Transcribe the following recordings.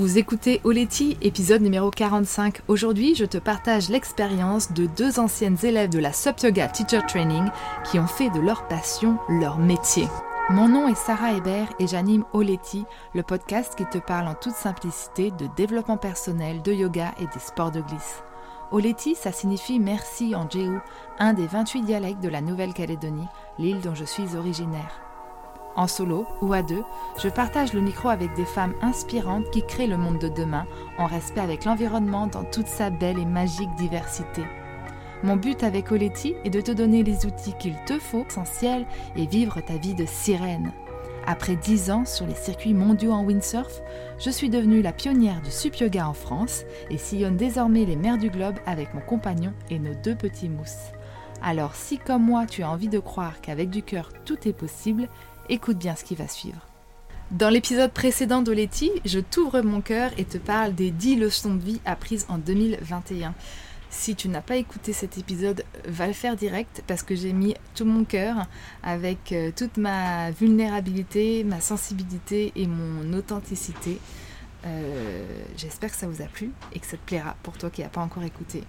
Vous écoutez Oleti, épisode numéro 45. Aujourd'hui, je te partage l'expérience de deux anciennes élèves de la Sup Yoga Teacher Training qui ont fait de leur passion leur métier. Mon nom est Sarah Hébert et j'anime Oleti, le podcast qui te parle en toute simplicité de développement personnel, de yoga et des sports de glisse. Oleti, ça signifie merci en Jéhu, un des 28 dialectes de la Nouvelle-Calédonie, l'île dont je suis originaire. En solo ou à deux, je partage le micro avec des femmes inspirantes qui créent le monde de demain en respect avec l'environnement dans toute sa belle et magique diversité. Mon but avec Oleti est de te donner les outils qu'il te faut, essentiels, et vivre ta vie de sirène. Après dix ans sur les circuits mondiaux en windsurf, je suis devenue la pionnière du sup yoga en France et sillonne désormais les mers du globe avec mon compagnon et nos deux petits mousses. Alors si comme moi tu as envie de croire qu'avec du cœur tout est possible, Écoute bien ce qui va suivre. Dans l'épisode précédent d'Oleti, je t'ouvre mon cœur et te parle des 10 leçons de vie apprises en 2021. Si tu n'as pas écouté cet épisode, va le faire direct parce que j'ai mis tout mon cœur avec euh, toute ma vulnérabilité, ma sensibilité et mon authenticité. Euh, j'espère que ça vous a plu et que ça te plaira pour toi qui n'as pas encore écouté.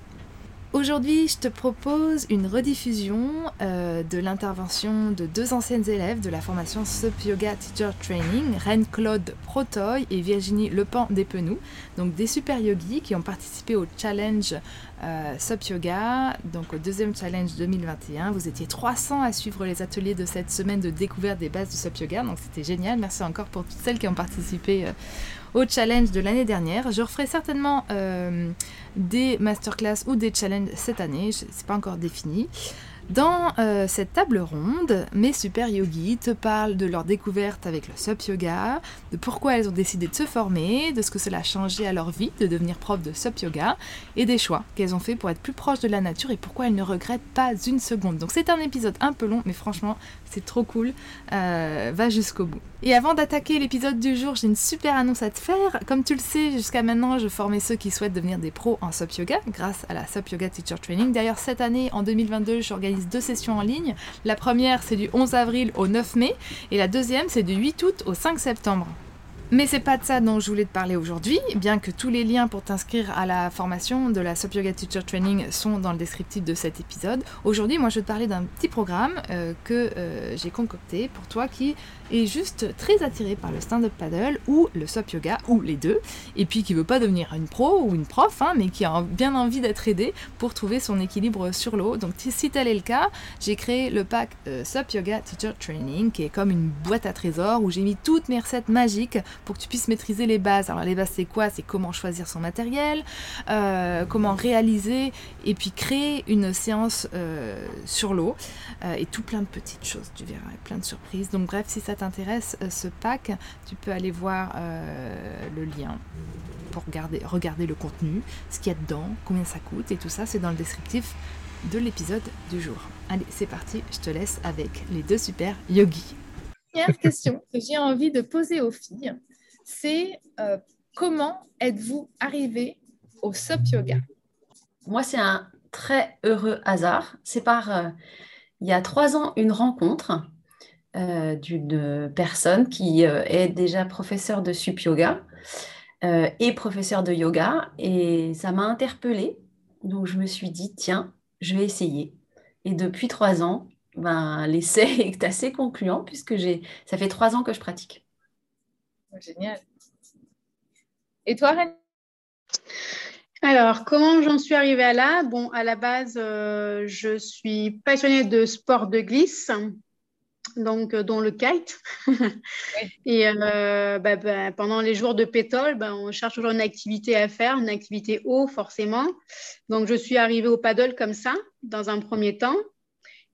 Aujourd'hui, je te propose une rediffusion euh, de l'intervention de deux anciennes élèves de la formation Sup Yoga Teacher Training, Reine Claude Protoy et Virginie Lepan Despenou, donc des super yogis qui ont participé au challenge euh, Yoga, donc au deuxième challenge 2021. Vous étiez 300 à suivre les ateliers de cette semaine de découverte des bases du Sup Yoga, donc c'était génial. Merci encore pour toutes celles qui ont participé euh, au challenge de l'année dernière. Je referai certainement euh, des masterclass ou des challenges cette année, c'est pas encore défini. Dans euh, cette table ronde, mes super yogis te parlent de leur découverte avec le SUP Yoga, de pourquoi elles ont décidé de se former, de ce que cela a changé à leur vie de devenir prof de SUP Yoga, et des choix qu'elles ont fait pour être plus proches de la nature et pourquoi elles ne regrettent pas une seconde. Donc c'est un épisode un peu long, mais franchement, c'est trop cool. Euh, va jusqu'au bout. Et avant d'attaquer l'épisode du jour, j'ai une super annonce à te faire. Comme tu le sais, jusqu'à maintenant, je formais ceux qui souhaitent devenir des pros en SUP Yoga grâce à la SUP Yoga Teacher Training. D'ailleurs, cette année, en 2022, j'organise deux sessions en ligne. La première, c'est du 11 avril au 9 mai et la deuxième, c'est du 8 août au 5 septembre. Mais c'est pas de ça dont je voulais te parler aujourd'hui, bien que tous les liens pour t'inscrire à la formation de la Sup Yoga Teacher Training sont dans le descriptif de cet épisode. Aujourd'hui, moi, je vais te parler d'un petit programme euh, que euh, j'ai concocté pour toi qui est juste très attiré par le stand-up paddle ou le Sup Yoga ou les deux, et puis qui veut pas devenir une pro ou une prof, hein, mais qui a bien envie d'être aidé pour trouver son équilibre sur l'eau. Donc, si tel est le cas, j'ai créé le pack euh, Sup Yoga Teacher Training, qui est comme une boîte à trésors où j'ai mis toutes mes recettes magiques pour que tu puisses maîtriser les bases. Alors les bases c'est quoi? C'est comment choisir son matériel, euh, comment réaliser et puis créer une séance euh, sur l'eau euh, et tout plein de petites choses, tu verras, plein de surprises. Donc bref, si ça t'intéresse ce pack, tu peux aller voir le lien pour regarder, regarder le contenu, ce qu'il y a dedans, combien ça coûte et tout ça, c'est dans le descriptif de l'épisode du jour. Allez, c'est parti, je te laisse avec les deux super yogis. Première question que j'ai envie de poser aux filles, c'est euh, comment êtes-vous arrivé au SUP Yoga? Moi, c'est un très heureux hasard. C'est par, euh, il y a trois ans, une rencontre euh, d'une personne qui est déjà professeure de SUP Yoga et professeur de yoga. Et ça m'a interpellée. Donc, je me suis dit, tiens, je vais essayer. Et depuis trois ans, ben, l'essai est assez concluant puisque ça fait trois ans que je pratique. Génial. Et toi, Reine alors, comment j'en suis arrivée à là? Bon, à la base, euh, je suis passionnée de sport de glisse, donc euh, dont le kite. Et euh, bah, bah, pendant les jours de pétole, bah, on cherche toujours une activité à faire, une activité eau forcément. Donc, je suis arrivée au paddle comme ça, dans un premier temps.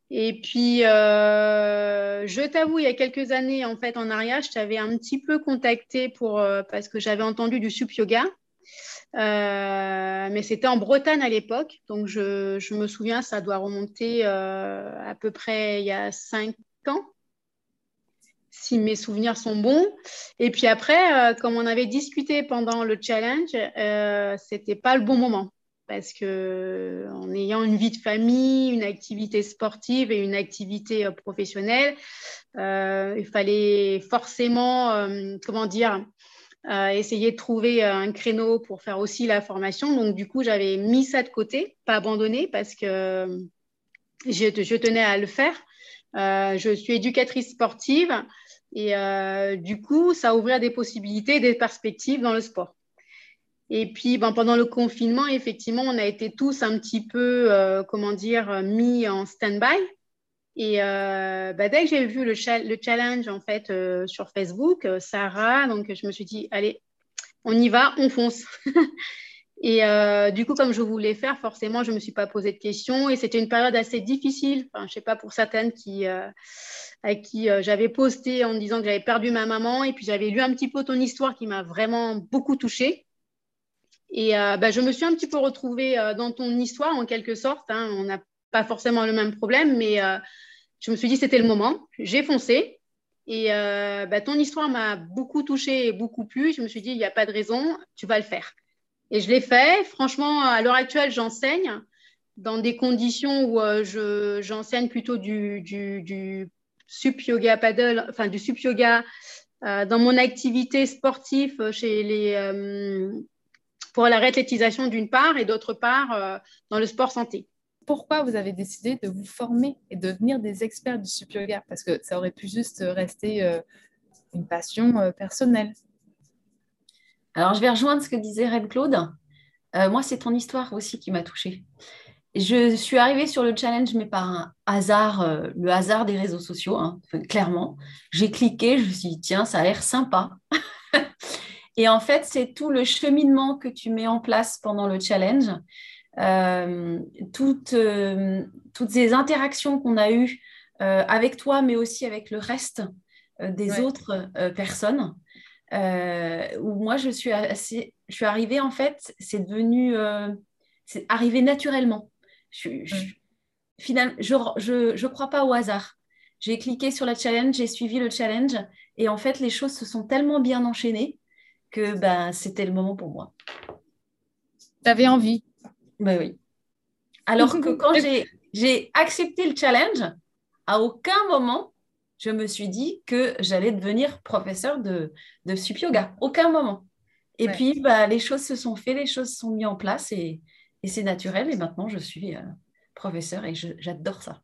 Et puis, euh, je t'avoue, il y a quelques années, en fait, en arrière, je t'avais un petit peu contacté pour, euh, parce que j'avais entendu du sup yoga. Euh, mais c'était en Bretagne à l'époque. Donc, je, je, me souviens, ça doit remonter à peu près il y a cinq ans, si mes souvenirs sont bons. Et puis après, comme on avait discuté pendant le challenge, c'était pas le bon moment parce que en ayant une vie de famille, une activité sportive et une activité euh, professionnelle, euh, il fallait forcément, euh, comment dire, essayer de trouver un créneau pour faire aussi la formation. Donc, du coup, j'avais mis ça de côté, pas abandonné, parce que je, tenais à le faire. je suis éducatrice sportive et du coup, ça ouvrait des possibilités, des perspectives dans le sport. Et puis, ben, pendant le confinement, effectivement, on a été tous un petit peu, euh, comment dire, mis en stand-by. Et euh, ben, dès que j'ai vu le, le, challenge, en fait, euh, sur Facebook, Sarah, donc je me suis dit, allez, on y va, on fonce. et du coup, comme je voulais faire, forcément, je ne me suis pas posé de questions. Et c'était une période assez difficile. Enfin, je ne sais pas pour certaines qui, à qui j'avais posté en disant que j'avais perdu ma maman. Et puis, j'avais lu un petit peu ton histoire qui m'a vraiment beaucoup touchée. Et euh, bah, je me suis un petit peu retrouvée euh, dans ton histoire en quelque sorte. Hein. On n'a pas forcément le même problème, mais euh, je me suis dit c'était le moment. J'ai foncé. Et bah, ton histoire m'a beaucoup touchée et beaucoup plu. Je me suis dit, il n'y a pas de raison, tu vas le faire. Et je l'ai fait. Franchement, à l'heure actuelle, j'enseigne dans des conditions où j'enseigne plutôt du, du, du sup yoga paddle, enfin du sup yoga dans mon activité sportive chez les pour la réathlétisation d'une part et d'autre part euh, dans le sport santé. Pourquoi vous avez décidé de vous former et de devenir des experts du sup yoga? Parce que ça aurait pu juste rester euh, une passion euh, personnelle. Alors, je vais rejoindre ce que disait Red Claude. moi, c'est ton histoire aussi qui m'a touchée. Je suis arrivée sur le challenge, mais par un hasard, le hasard des réseaux sociaux, hein, clairement. J'ai cliqué, je me suis dit, tiens, ça a l'air sympa. Et en fait, c'est tout le cheminement que tu mets en place pendant le challenge, euh, toutes, euh, toutes ces interactions qu'on a eues euh, avec toi, mais aussi avec le reste des autres personnes. où moi, je suis, assez, je suis arrivée, en fait, c'est devenu, c'est arrivé naturellement. Je, finalement, je ne crois pas au hasard. J'ai cliqué sur le challenge, j'ai suivi le challenge, et en fait, les choses se sont tellement bien enchaînées que ben, c'était le moment pour moi. Tu avais envie Ben oui. Alors que quand j'ai accepté le challenge, à aucun moment, je me suis dit que j'allais devenir professeur de, de sup yoga. Aucun moment. Et puis, bah, les choses se sont faites, les choses se sont mises en place et, et c'est naturel. Et maintenant, je suis euh, professeur et j'adore ça.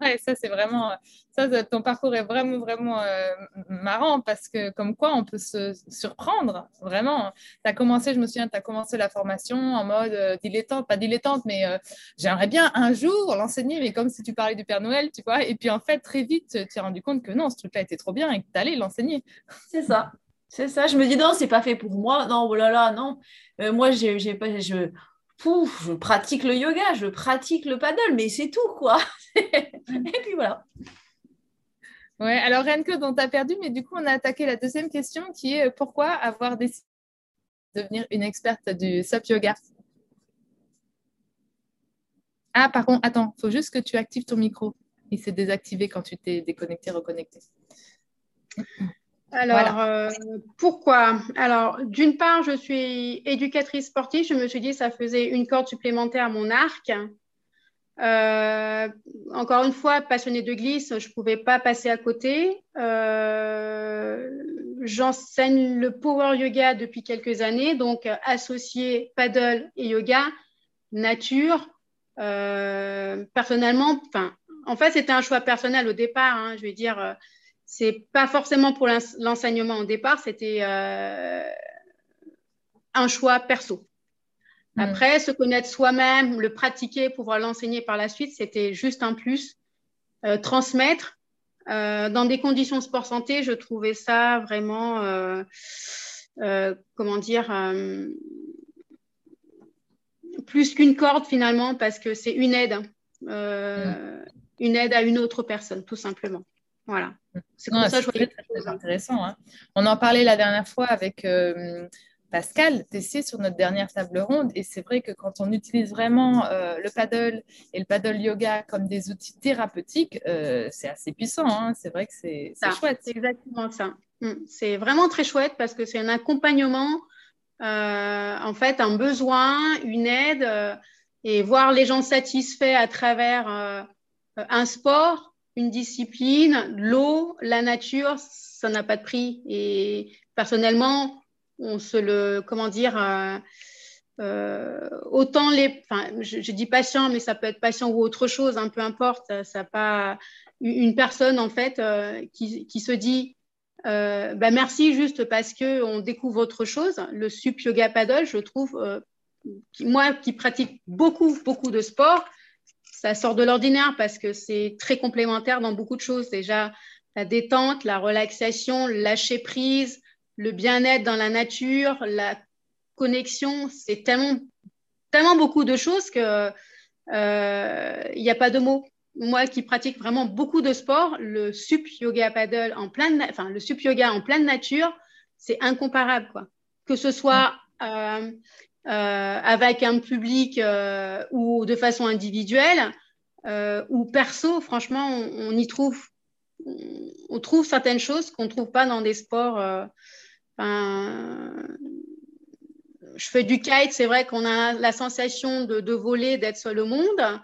Ouais, ça c'est vraiment, ça, ton parcours est vraiment vraiment euh, marrant parce que comme quoi on peut se surprendre vraiment. Tu as commencé, je me souviens, tu as commencé la formation en mode euh, dilettante, pas dilettante, mais euh, j'aimerais bien un jour l'enseigner, mais comme si tu parlais du Père Noël, tu vois. Et puis en fait, très vite, tu t'es rendu compte que non, ce truc-là était trop bien et que tu allais l'enseigner. C'est ça. C'est ça, je me dis non, c'est pas fait pour moi. Non, oh là là, non. moi, j'ai pas, je, pouf, je pratique le yoga, je pratique le paddle, mais c'est tout, quoi. et puis voilà. Ouais, alors Renke, dont tu as perdu, mais du coup, on a attaqué la deuxième question qui est pourquoi avoir décidé de devenir une experte du SUP yoga? Ah, par contre, attends, il faut juste que tu actives ton micro. Il s'est désactivé quand tu t'es déconnecté, reconnecté. Alors, euh, pourquoi? Alors, d'une part, je suis éducatrice sportive. Je me suis dit ça faisait une corde supplémentaire à mon arc. Euh, encore une fois, passionnée de glisse, je ne pouvais pas passer à côté. Euh, j'enseigne le power yoga depuis quelques années, donc associé paddle et yoga, nature. personnellement, en fait, c'était un choix personnel au départ. Hein, je vais dire c'est pas forcément pour l'enseignement au départ, c'était euh, un choix perso. Hmm. Après, se connaître soi-même, le pratiquer, pouvoir l'enseigner par la suite, c'était juste un plus. Euh, transmettre euh, dans des conditions sport santé, je trouvais ça vraiment, comment dire, plus qu'une corde finalement, parce que c'est une aide, hmm. une aide à une autre personne, tout simplement. Voilà. C'est comme ça très, très, intéressant. Hein. On en parlait la dernière fois avec euh, Pascal Tessier sur notre dernière table ronde. Et c'est vrai que quand on utilise vraiment euh, le paddle et le paddle yoga comme des outils thérapeutiques, euh, c'est assez puissant. Hein. C'est vrai que c'est chouette. C'est exactement ça. Mm. C'est vraiment très chouette parce que c'est un accompagnement, en fait, un besoin, une aide et voir les gens satisfaits à travers un sport une discipline, l'eau, la nature, ça n'a pas de prix. Et personnellement, on se le, comment dire, euh, euh, autant les, enfin, je, dis patient, mais ça peut être patient ou autre chose, hein, peu importe. Ça, pas une personne en fait euh, qui, qui, se dit, bah merci juste parce que on découvre autre chose. Le sup yoga paddle, je trouve, moi qui pratique beaucoup beaucoup de sport, ça sort de l'ordinaire parce que c'est très complémentaire dans beaucoup de choses. Déjà, la détente, la relaxation, lâcher prise, le bien-être dans la nature, la connexion, c'est tellement, tellement beaucoup de choses que euh, il n'y a pas de mots. Moi qui pratique vraiment beaucoup de sport, le sup yoga paddle en pleine, enfin le sup yoga en pleine nature, c'est incomparable quoi. Que ce soit euh, avec un public euh, ou de façon individuelle euh, ou perso, franchement, on, y trouve, on, trouve certaines choses qu'on ne trouve pas dans des sports. je fais du kite, c'est vrai qu'on a la sensation de, voler, d'être sur le monde.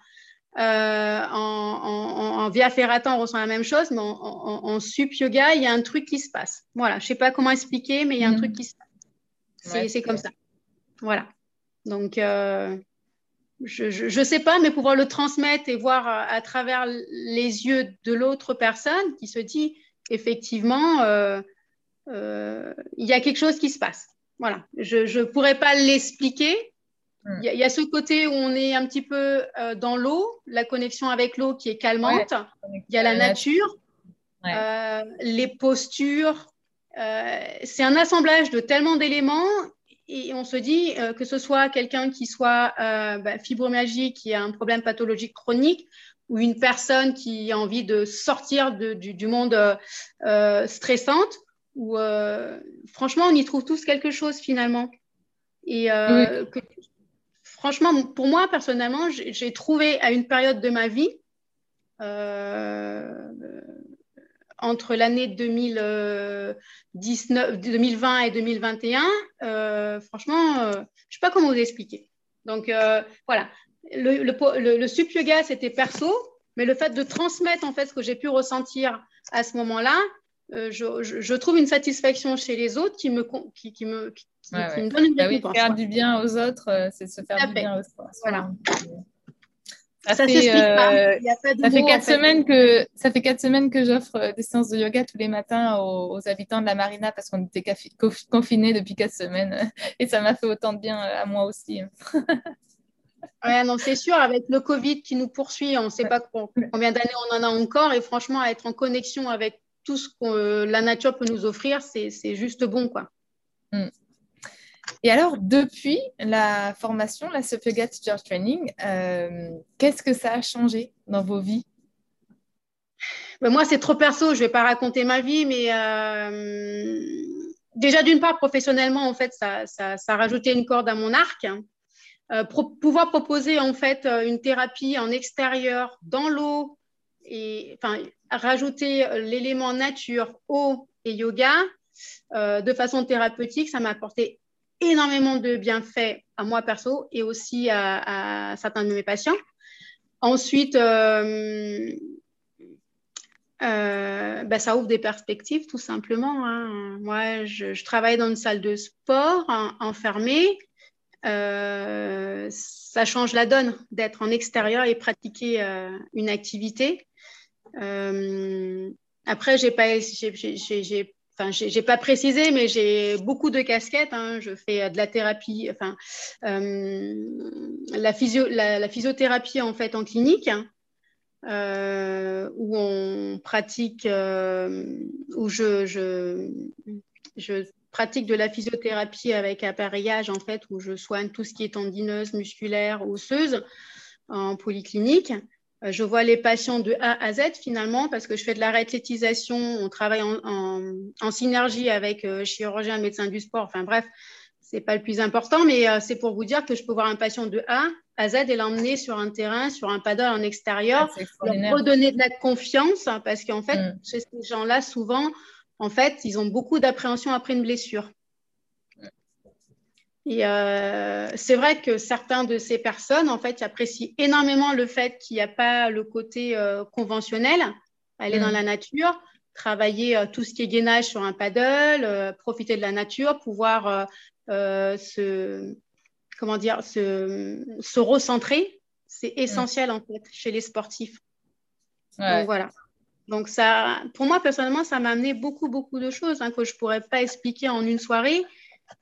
en, via ferrata, on ressent la même chose, mais en, sup yoga, il y a un truc qui se passe. Voilà, je ne sais pas comment expliquer, mais il y a un mm. truc qui se passe. C'est comme ça. Voilà. Donc, euh, je ne sais pas, mais pouvoir le transmettre et voir à, travers les yeux de l'autre personne qui se dit, effectivement, euh, euh, il y a quelque chose qui se passe. Voilà, je ne pourrais pas l'expliquer. Hmm. Il y, a ce côté où on est un petit peu dans l'eau, la connexion avec l'eau qui est calmante. Il y a la nature, les postures. c'est un assemblage de tellement d'éléments et on se dit euh, que ce soit quelqu'un qui soit euh, bah, fibromyalgie, qui a un problème pathologique chronique, ou une personne qui a envie de sortir du, monde euh, stressante, ou franchement, on y trouve tous quelque chose finalement. Et franchement, pour moi, personnellement, j'ai trouvé à une période de ma vie, entre l'année 2019, 2020 et 2021, euh, franchement, euh, je ne sais pas comment vous expliquer. Donc euh, voilà, le, le, sup yoga, c'était perso, mais le fait de transmettre en fait ce que j'ai pu ressentir à ce moment-là, je, trouve une satisfaction chez les autres qui me, qui, me, me donne une bah oui, Faire du bien aux autres, c'est se faire du bien aux autres. Voilà. Ça, fait, euh, ça fait quatre semaines que ça fait quatre semaines que j'offre euh, des séances de yoga tous les matins aux, habitants de la marina parce qu'on était confinés depuis quatre semaines et ça m'a fait autant de bien euh, à moi aussi. ouais, non, c'est sûr. Avec le Covid qui nous poursuit, on ne sait pas combien d'années on en a encore et franchement, être en connexion avec tout ce que la nature peut nous offrir, c'est juste bon, quoi. Mm. Et alors, depuis la formation, la Sophia Teacher Training, euh, qu'est-ce que ça a changé dans vos vies? Ben, Moi, c'est trop perso, je ne vais pas raconter ma vie, mais euh, déjà, d'une part, professionnellement, en fait, ça, ça, a rajouté une corde à mon arc. Euh, pouvoir proposer, en fait, une thérapie en extérieur, dans l'eau, et enfin, rajouter l'élément nature, eau et yoga, de façon thérapeutique, ça m'a apporté énormément de bienfaits à moi perso et aussi à, certains de mes patients. Ensuite, euh, euh, ben, ça ouvre des perspectives tout simplement. Hein. Moi, je, travaille dans une salle de sport enfermée. Euh, ça change la donne d'être en extérieur et pratiquer une activité. après, j'ai pas, enfin, j'ai pas précisé, mais j'ai beaucoup de casquettes. Hein. Je fais euh, de la thérapie, enfin, euh, la, physio, la, physiothérapie en fait en clinique, hein, euh, où on pratique, où je, je, pratique de la physiothérapie avec appareillage en fait, où je soigne tout ce qui est tendineuse, musculaire, osseuse en polyclinique. Euh, je vois les patients de A à Z finalement parce que je fais de la réathlétisation, on travaille en, synergie avec euh, chirurgien, médecin du sport, enfin bref, c'est pas le plus important, mais euh, c'est pour vous dire que je peux voir un patient de A à Z et l'emmener sur un terrain, sur un paddle en extérieur, ah, leur redonner de la confiance hein, parce qu'en fait, mm. chez ces gens-là, souvent, en fait, ils ont beaucoup d'appréhension après une blessure. Et euh, c'est vrai que certains de ces personnes, en fait, apprécient énormément le fait qu'il n'y a pas le côté euh, conventionnel, aller dans mm. la nature, travailler tout ce qui est gainage sur un paddle, profiter de la nature, pouvoir se, comment dire, se, se recentrer. C'est essentiel en fait chez les sportifs. Donc voilà. Donc ça, pour moi personnellement, ça m'a amené beaucoup, beaucoup de choses hein, que je ne pourrais pas expliquer en une soirée.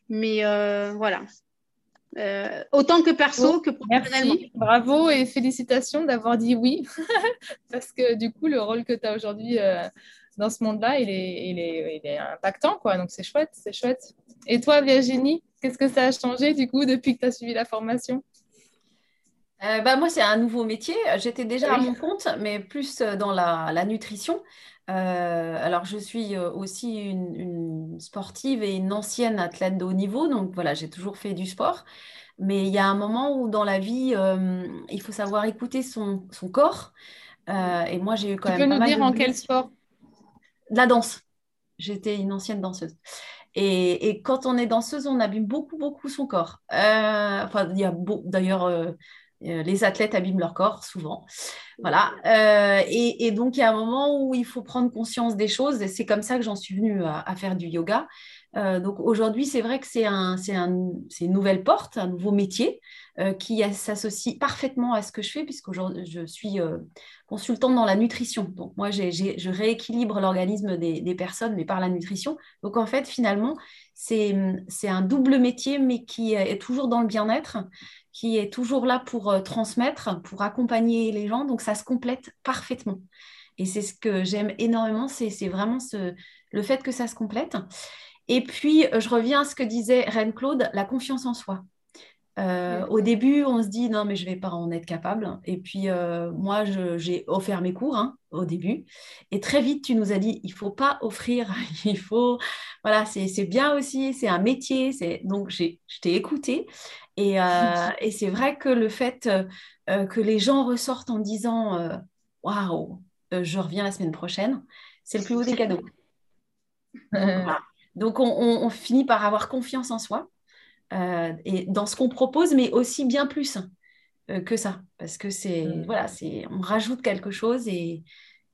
Mais euh, voilà. Euh, autant que perso que professionnellement. Merci, bravo et félicitations d'avoir dit oui. Parce que du coup, le rôle que tu as aujourd'hui euh, dans ce monde-là, il est, il, est, il est, impactant. Quoi. Donc c'est chouette, c'est chouette. Et toi, Virginie, qu'est-ce que ça a changé du coup depuis que tu as suivi la formation? Euh, bah, moi, c'est un nouveau métier. J'étais déjà à mon compte, mais plus dans la, nutrition. Euh, alors, je suis aussi une, sportive et une ancienne athlète de haut niveau. Donc, voilà, j'ai toujours fait du sport. Mais il y a un moment où dans la vie, il faut savoir écouter son, corps. et moi, j'ai eu quand tu même. Tu peux nous dire en quel sport? La danse. J'étais une ancienne danseuse. Et, et, quand on est danseuse, on abîme beaucoup, beaucoup son corps. enfin, il y a d'ailleurs euh, les athlètes abîment leur corps souvent. Voilà. Euh, et, donc, il y a un moment où il faut prendre conscience des choses. Et c'est comme ça que j'en suis venue à, faire du yoga. Euh, donc, aujourd'hui, c'est vrai que c'est un, une nouvelle porte, un nouveau métier qui s'associe parfaitement à ce que je fais, puisqu'aujourd'hui, je suis consultante dans la nutrition. Donc, moi, je rééquilibre l'organisme des, des, personnes, mais par la nutrition. Donc, en fait, finalement, c'est un double métier, mais qui est toujours dans le bien-être qui est toujours là pour euh, transmettre, pour accompagner les gens. Donc ça se complète parfaitement. Et c'est ce que j'aime énormément, c'est vraiment ce, le fait que ça se complète. Et puis, euh, je reviens à ce que disait Reine Claude, la confiance en soi. Euh, au début, on se dit non, mais je ne vais pas en être capable. Et puis, moi, j'ai offert mes cours hein, au début. Et très vite, tu nous as dit il ne faut pas offrir, il faut. Voilà, c'est bien aussi, c'est un métier. Donc, je t'ai écouté. Euh, et, c'est vrai que le fait euh, que les gens ressortent en disant euh, Waouh, je reviens la semaine prochaine, c'est le plus haut des cadeaux. Donc, on, finit par avoir confiance en soi et dans ce qu'on propose, mais aussi bien plus que ça. Parce que c'est, voilà, c'est, on rajoute quelque chose et,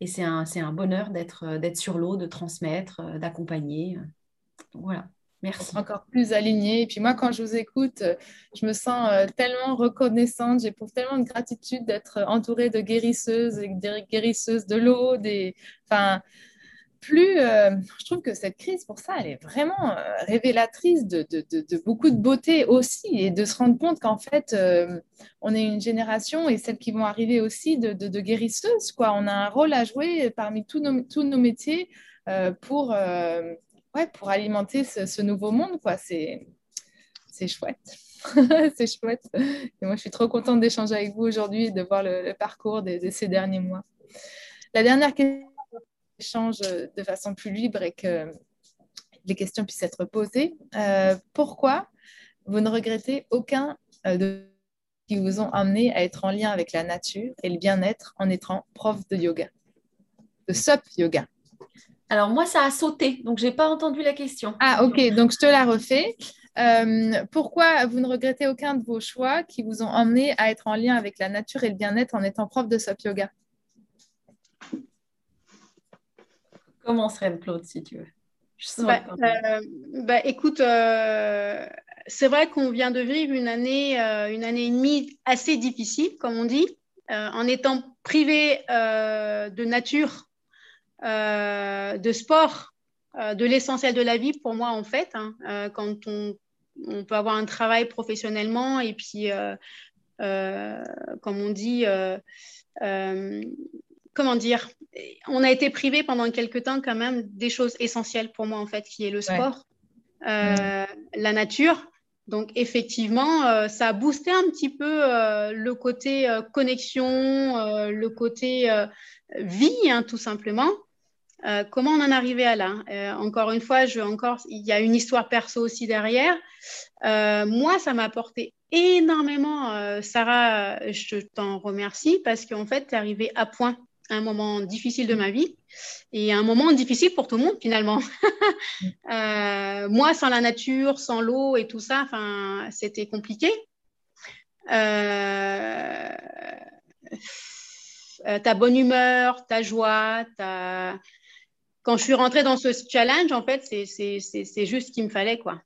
et c'est un, un, bonheur d'être, d'être sur l'eau, de transmettre, d'accompagner. Voilà. Merci. Encore plus aligné. Et puis moi, quand je vous écoute, euh, je me sens euh, tellement reconnaissante, j'éprouve tellement de gratitude d'être entourée de guérisseuses et des guérisseuses de l'eau. Des... Enfin, plus, euh, je trouve que cette crise, pour ça, elle est vraiment révélatrice de, de, de, beaucoup de beauté aussi et de se rendre compte qu'en fait, on est une génération et celles qui vont arriver aussi de, guérisseuses. Quoi. On a un rôle à jouer parmi tous nos, tous nos métiers pour ouais, pour alimenter ce, nouveau monde, quoi. C'est, chouette. c'est chouette. Et moi, je suis trop contente d'échanger avec vous aujourd'hui et de voir le, parcours de, ces derniers mois. La dernière question, échange de façon plus libre et que les questions puissent être posées. Euh, pourquoi vous ne regrettez aucun euh, de qui vous ont amené à être en lien avec la nature et le bien-être en étant prof de yoga, de SUP yoga? Alors moi, ça a sauté, donc je n'ai pas entendu la question. Ah ok, donc je te la refais. Euh, pourquoi vous ne regrettez aucun de vos choix qui vous ont emmené à être en lien avec la nature et le bien-être en étant prof de SUP Yoga? Comment serait Claude, si tu veux. Bah, euh, bah, écoute, euh, c'est vrai qu'on vient de vivre une année, une année et demie assez difficile, comme on dit, en étant privé de nature euh, de sport, euh, de l'essentiel de la vie pour moi en fait, hein, euh, quand on, peut avoir un travail professionnellement et puis, comme on dit, comment dire, on a été privé pendant quelques temps quand même des choses essentielles pour moi en fait, qui est le sport, la nature. Donc effectivement, ça a boosté un petit peu le côté connexion, le côté vie, hein, tout simplement. Euh, comment on en est arrivé à là euh, Encore une fois, je, encore, il y a une histoire perso aussi derrière. Euh, moi, ça m'a apporté énormément. Sarah, je t'en remercie parce qu'en fait, tu es arrivée à point un moment difficile de ma vie et un moment difficile pour tout le monde finalement. moi, sans la nature, sans l'eau et tout ça, c'était compliqué ta bonne humeur, ta joie, ta... Quand je suis rentrée dans ce challenge, en fait, c'est juste ce qu'il me fallait, quoi,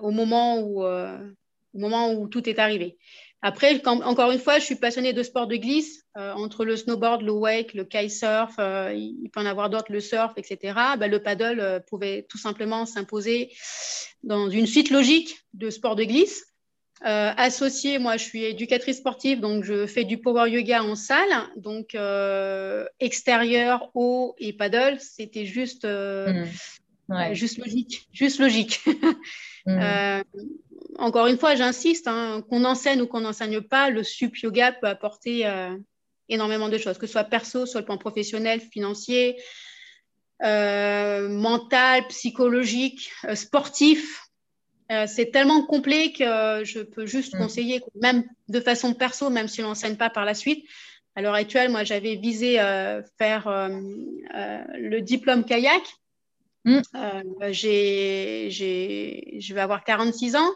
au, moment où, au moment où tout est arrivé. Après, encore une fois, je suis passionnée de sport de glisse, euh, entre le snowboard, le wake, le kitesurf, euh, il peut en avoir d'autres, le surf, etc. Bah, le paddle euh, pouvait tout simplement s'imposer dans une suite logique de sport de glisse. associée, moi, je suis éducatrice sportive, donc je fais du power yoga en salle, donc extérieur, eau et paddle, c'était juste, mmh. juste logique, juste logique. Mmh encore une fois, j'insiste, hein, qu'on enseigne ou qu'on n'enseigne pas, le sup yoga peut apporter euh, énormément de choses, que ce soit perso, soit le plan professionnel, financier, euh, mental, psychologique, euh, sportif. c'est tellement complet que je peux juste mm. conseiller, même de façon perso, même si on n'enseigne pas par la suite. À l'heure actuelle, moi, j'avais visé faire le diplôme kayak. Mm. je vais avoir 46 ans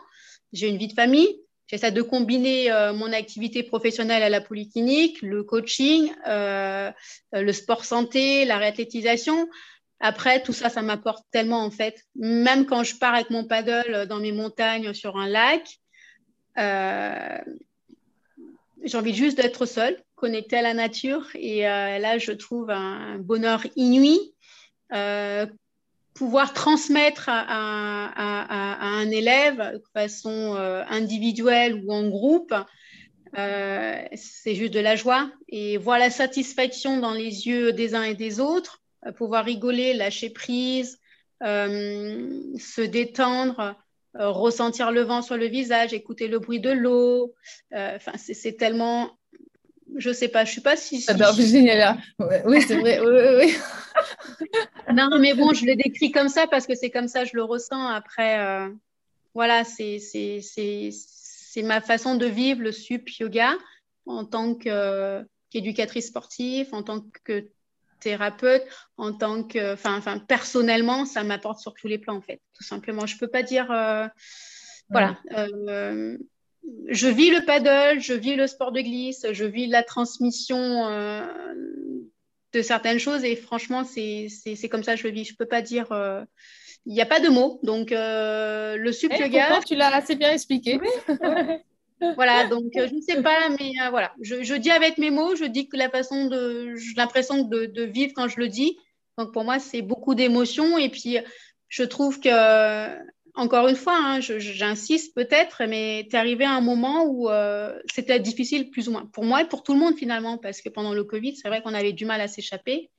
j'ai une vie de famille. J'essaie de combiner euh, mon activité professionnelle à la polyclinique, le coaching, euh, le sport santé, la réathlétisation. Après, tout ça, ça m'apporte tellement en fait. Même quand je pars avec mon paddle dans mes montagnes sur un lac, euh, j'ai envie juste d'être seule, connectée à la nature. Et là, je trouve un bonheur inouï pouvoir transmettre à, un élève de façon euh, individuelle ou en groupe, euh, c'est juste de la joie. Et voir la satisfaction dans les yeux des uns et des autres, euh, pouvoir rigoler, lâcher prise, se détendre, ressentir le vent sur le visage, écouter le bruit de l'eau. Enfin, c'est tellement je sais pas, je suis pas si. J'adore Virginie Oui, c'est vrai. oui, oui, non, mais bon, je le décris comme ça parce que c'est comme ça, je le ressens. Après, euh, voilà, c'est ma façon de vivre le sup yoga en tant qu'éducatrice sportive, en tant que thérapeute, en tant que, enfin, personnellement, ça m'apporte sur tous les plans en fait, tout simplement. Je peux pas dire, euh, voilà. Euh, je vis le paddle, je vis le sport de glisse, je vis la transmission de certaines choses et franchement, c'est comme ça que je le vis. Je ne peux pas dire. Euh, il n'y a pas de mots. Donc, euh, le sup eh, yoga. Tu l'as assez bien expliqué. voilà, donc je ne sais pas, mais voilà. Je, dis avec mes mots, je dis que la façon de. J'ai l'impression de, de, vivre quand je le dis. Donc, pour moi, c'est beaucoup d'émotions. Et puis, je trouve que encore une fois, hein, j'insiste peut-être, mais tu es arrivé à un moment où euh, c'était difficile plus ou moins pour moi et pour tout le monde finalement, parce que pendant le Covid, c'est vrai qu'on avait du mal à s'échapper.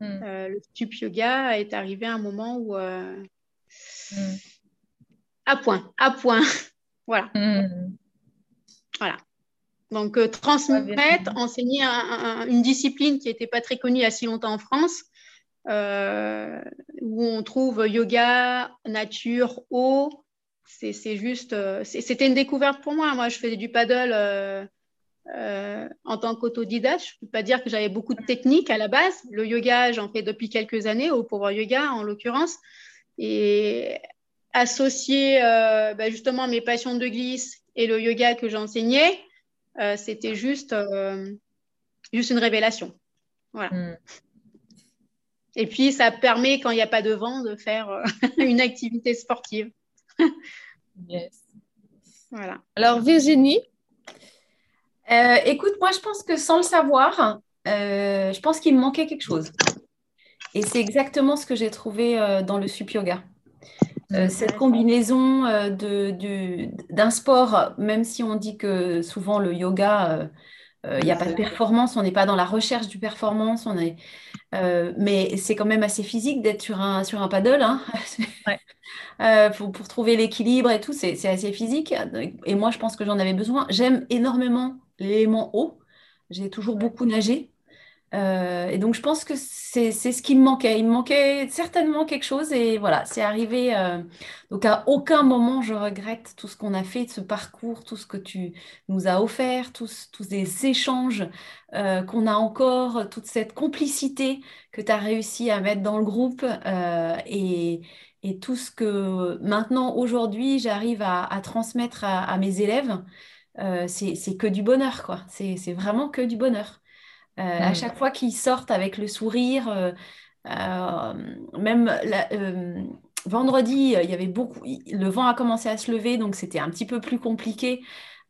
Hmm. Euh, le stup yoga est arrivé à un moment où euh, hmm. à point, à point, voilà. Hmm. Voilà. Donc transmettre, enseigner une discipline qui n'était pas très connue il y a si longtemps en France, euh, où on trouve yoga, nature, eau. C'est juste, euh, c'était une découverte pour moi. Moi, je faisais du paddle euh, en tant qu'autodidacte. Je ne peux pas dire que j'avais beaucoup de techniques à la base. Le yoga, j'en fais depuis quelques années, au Power Yoga en l'occurrence. Et associer bah, justement mes passions de glisse et le yoga que j'enseignais, c'était juste, juste une révélation. Voilà. Hmm. Et puis, ça permet, quand il n'y a pas de vent, de faire euh, une activité sportive. yes. Voilà. Alors, Virginie euh, Écoute, moi, je pense que sans le savoir, euh, je pense qu'il me manquait quelque chose. Et c'est exactement ce que j'ai trouvé dans le sup yoga. cette combinaison d'un sport, même si on dit que souvent le yoga il euh, n'y a pas de performance, on n'est pas dans la recherche du performance, on est, euh, mais c'est quand même assez physique d'être sur un, sur un paddle. Hein. Euh, pour, pour, trouver l'équilibre et tout, c'est assez physique. Et moi, je pense que j'en avais besoin. J'aime énormément l'élément eau. J'ai toujours beaucoup nagé. Euh, et donc, je pense que c'est ce qui me manquait. Il me manquait certainement quelque chose et voilà, c'est arrivé. Euh, donc, à aucun moment, je regrette tout ce qu'on a fait, ce parcours, tout ce que tu nous as offert, tous, tous ces échanges euh, qu'on a encore, toute cette complicité que tu as réussi à mettre dans le groupe et, et, tout ce que maintenant, aujourd'hui, j'arrive à, transmettre à, à mes élèves. c'est que du bonheur, quoi. C'est vraiment que du bonheur. À chaque fois qu'ils sortent avec le sourire, même vendredi, il y avait beaucoup, le vent a commencé à se lever, donc c'était un petit peu plus compliqué.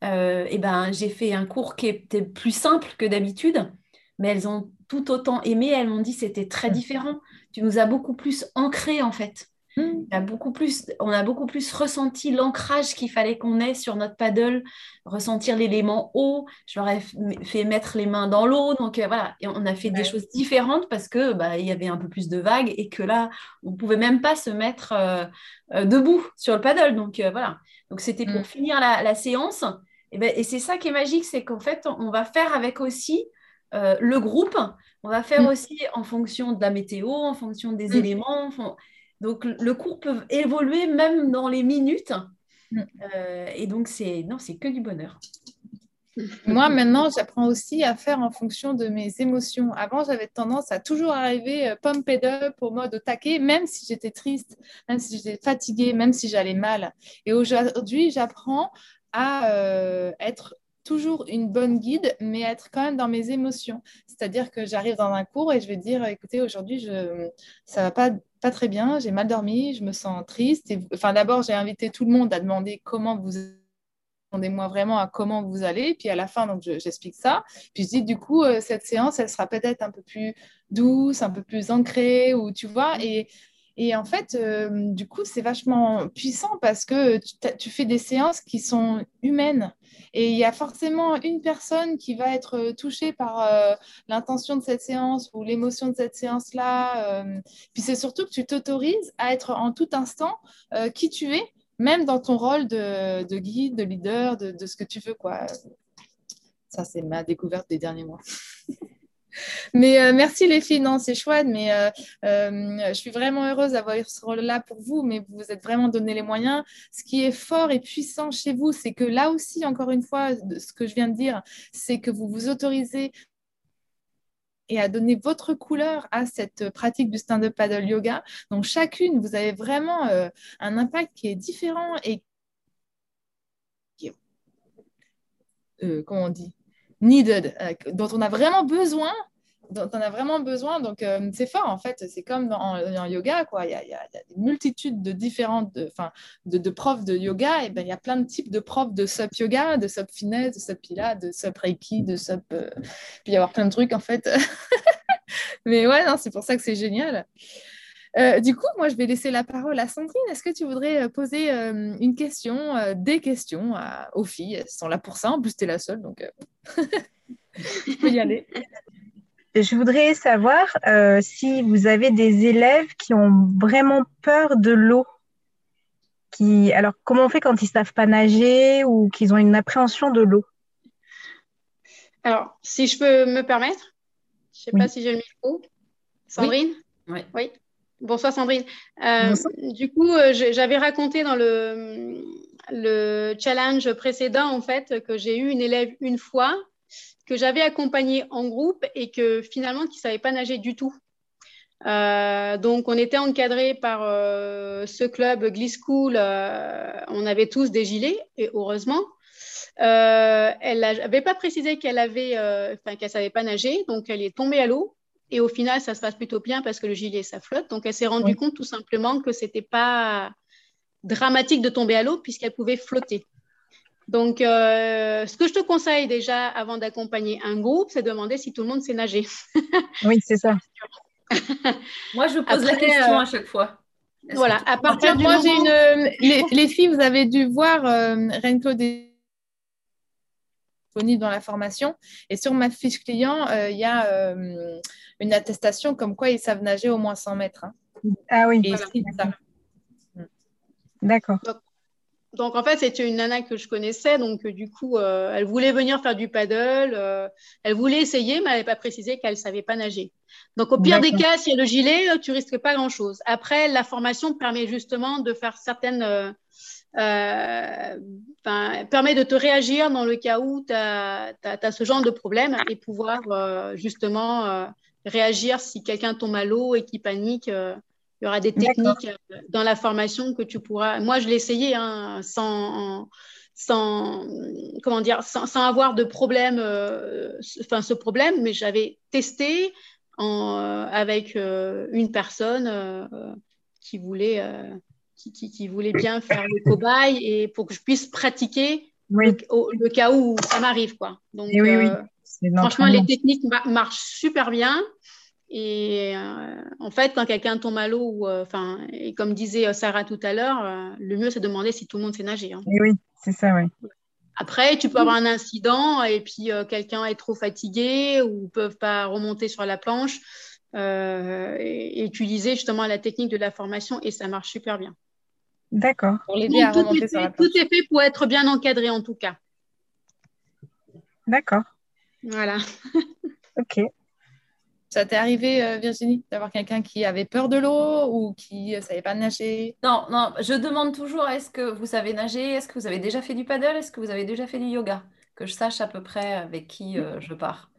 et ben, j'ai fait un cours qui était plus simple que d'habitude, mais elles ont tout autant aimé. Elles m'ont dit c'était très différent. Tu nous as beaucoup plus ancré en fait. On a beaucoup plus, on a beaucoup plus ressenti l'ancrage qu'il fallait qu'on ait sur notre paddle, ressentir l'élément eau. Je leur ai fait mettre les mains dans l'eau. Donc euh, voilà, et on a fait des choses différentes parce que bah, il y avait un peu plus de vagues et que là, on pouvait même pas se mettre euh, euh, debout sur le paddle. Donc voilà. Donc c'était pour mm. finir la, séance. Et, ben, et c'est ça qui est magique, c'est qu'en fait, on va faire avec aussi le groupe. On va faire mm. aussi en fonction de la météo, en fonction des mm. éléments. Donc, le cours peut évoluer même dans les minutes. Mm. Euh, et donc, c'est non, c'est que du bonheur. Moi, maintenant, j'apprends aussi à faire en fonction de mes émotions. Avant, j'avais tendance à toujours arriver euh, pump it up au mode au taquet, même si j'étais triste, même si j'étais fatiguée, même si j'allais mal. Et aujourd'hui, j'apprends à euh, être toujours une bonne guide, mais être quand même dans mes émotions. C'est-à-dire que j'arrive dans un cours et je vais dire, écoutez, aujourd'hui, je, ça va pas, pas très bien, j'ai mal dormi, je me sens triste. Enfin, d'abord, j'ai invité tout le monde à demander comment vous demandez-moi vraiment à comment vous allez. Puis à la fin, donc j'explique ça. Puis je dis, du coup, euh, cette séance, elle sera peut-être un peu plus douce, un peu plus ancrée, ou tu vois. Et et en fait, euh, du coup, c'est vachement puissant parce que tu, fais des séances qui sont humaines. Et il y a forcément une personne qui va être touchée par euh, l'intention de cette séance ou l'émotion de cette séance-là. Euh. Puis c'est surtout que tu t'autorises à être en tout instant qui tu es, même dans ton rôle de, guide, de leader, de, ce que tu veux. Ça, c'est ma découverte des derniers mois. Mais euh, merci les filles, non, c'est chouette, mais euh, euh, je suis vraiment heureuse d'avoir ce rôle-là pour vous, mais vous vous êtes vraiment donné les moyens. Ce qui est fort et puissant chez vous, c'est que là aussi, encore une fois, ce que je viens de dire, c'est que vous vous autorisez et à donner votre couleur à cette pratique du stand-up paddle yoga. Donc chacune, vous avez vraiment un impact qui est différent et comment on dit? Needed, euh, dont on a vraiment besoin dont on a vraiment besoin. Donc, euh, c'est fort, en fait. C'est comme dans, en, yoga, quoi. Il y, a, il y, a, une multitude de différentes de, de, profs de yoga. Et ben, il y a plein de types de profs de sub yoga, de sub finesse, de sub pilates, de sub reiki, de sub. Euh, puis y avoir plein de trucs, en fait. Mais ouais, c'est pour ça que c'est génial. Euh, du coup, moi, je vais laisser la parole à Sandrine. Est-ce que tu voudrais euh, poser euh, une question, des questions aux filles? Elles sont là pour ça. En plus, tu es la seule, donc je peux y aller. Je voudrais savoir si vous avez des élèves qui ont vraiment peur de l'eau. Qui... Alors, comment on fait quand ils ne savent pas nager ou qu'ils ont une appréhension de l'eau? Alors, si je peux me permettre, je ne sais pas si j'ai le micro. Sandrine? Oui. oui. Bonsoir Sandrine. Euh, du coup, euh, j'avais raconté dans le, le, challenge précédent en fait que j'ai eu une élève une fois que j'avais accompagnée en groupe et que finalement qui ne savait pas nager du tout. Euh, donc on était encadré par ce club Gliss School. on avait tous des gilets et heureusement. elle n'avait pas précisé qu'elle avait, enfin qu'elle savait pas nager, donc elle est tombée à l'eau. Et au final, ça se passe plutôt bien parce que le gilet, ça flotte. Donc, elle s'est rendue compte tout simplement que ce n'était pas dramatique de tomber à l'eau puisqu'elle pouvait flotter. Donc, euh, ce que je te conseille déjà avant d'accompagner un groupe, c'est de demander si tout le monde sait nager. oui, c'est ça. Moi, je pose la question à chaque fois. Voilà, à partir du moi, j'ai une... les, filles, vous avez dû voir euh, disponible dans la formation. Et sur ma fiche client, euh, il y a euh, une attestation comme quoi ils savent nager au moins 100 mètres. Hein. Ah oui. D'accord. Donc, en fait, c'était une nana que je connaissais. Donc, euh, du coup, elle voulait venir faire du paddle. elle voulait essayer, mais elle n'avait pas précisé qu'elle ne savait pas nager. Donc, au pire des cas, si y a le gilet, tu risques pas grand-chose. Après, la formation permet justement de faire certaines euh, permet de te réagir dans le cas où tu as, ce genre de problème et pouvoir euh, justement euh, réagir si quelqu'un tombe à l'eau et qui panique. il y aura des techniques dans la formation que tu pourras. Moi, je l'ai essayé hein, sans, sans, comment dire, sans, avoir de problème, enfin ce problème, mais j'avais testé en, avec une personne qui voulait, qui, qui, voulait bien faire le cobaye et pour que je puisse pratiquer le, cas où ça m'arrive, quoi. Donc, oui, oui. Franchement, les techniques marchent super bien. Et euh, en fait, quand quelqu'un tombe à l'eau, euh, enfin, et comme disait euh, Sarah tout à l'heure, le mieux c'est de demander si tout le monde sait nager. Hein. Oui, c'est ça, oui. Après, tu peux avoir un incident et puis quelqu'un est trop fatigué ou ne peuvent pas remonter sur la planche et, utiliser justement la technique de la formation et ça marche super bien. D'accord. Sur la. Tout est fait pour être bien encadré en tout cas. D'accord. Voilà. ok. Ça t'est arrivé, euh, Virginie, d'avoir quelqu'un qui avait peur de l'eau ou qui ne savait pas nager? Non, non, je demande toujours est-ce que vous savez nager? Est-ce que vous avez déjà fait du paddle? Est-ce que vous avez déjà fait du yoga? Que je sache à peu près avec qui euh, je pars.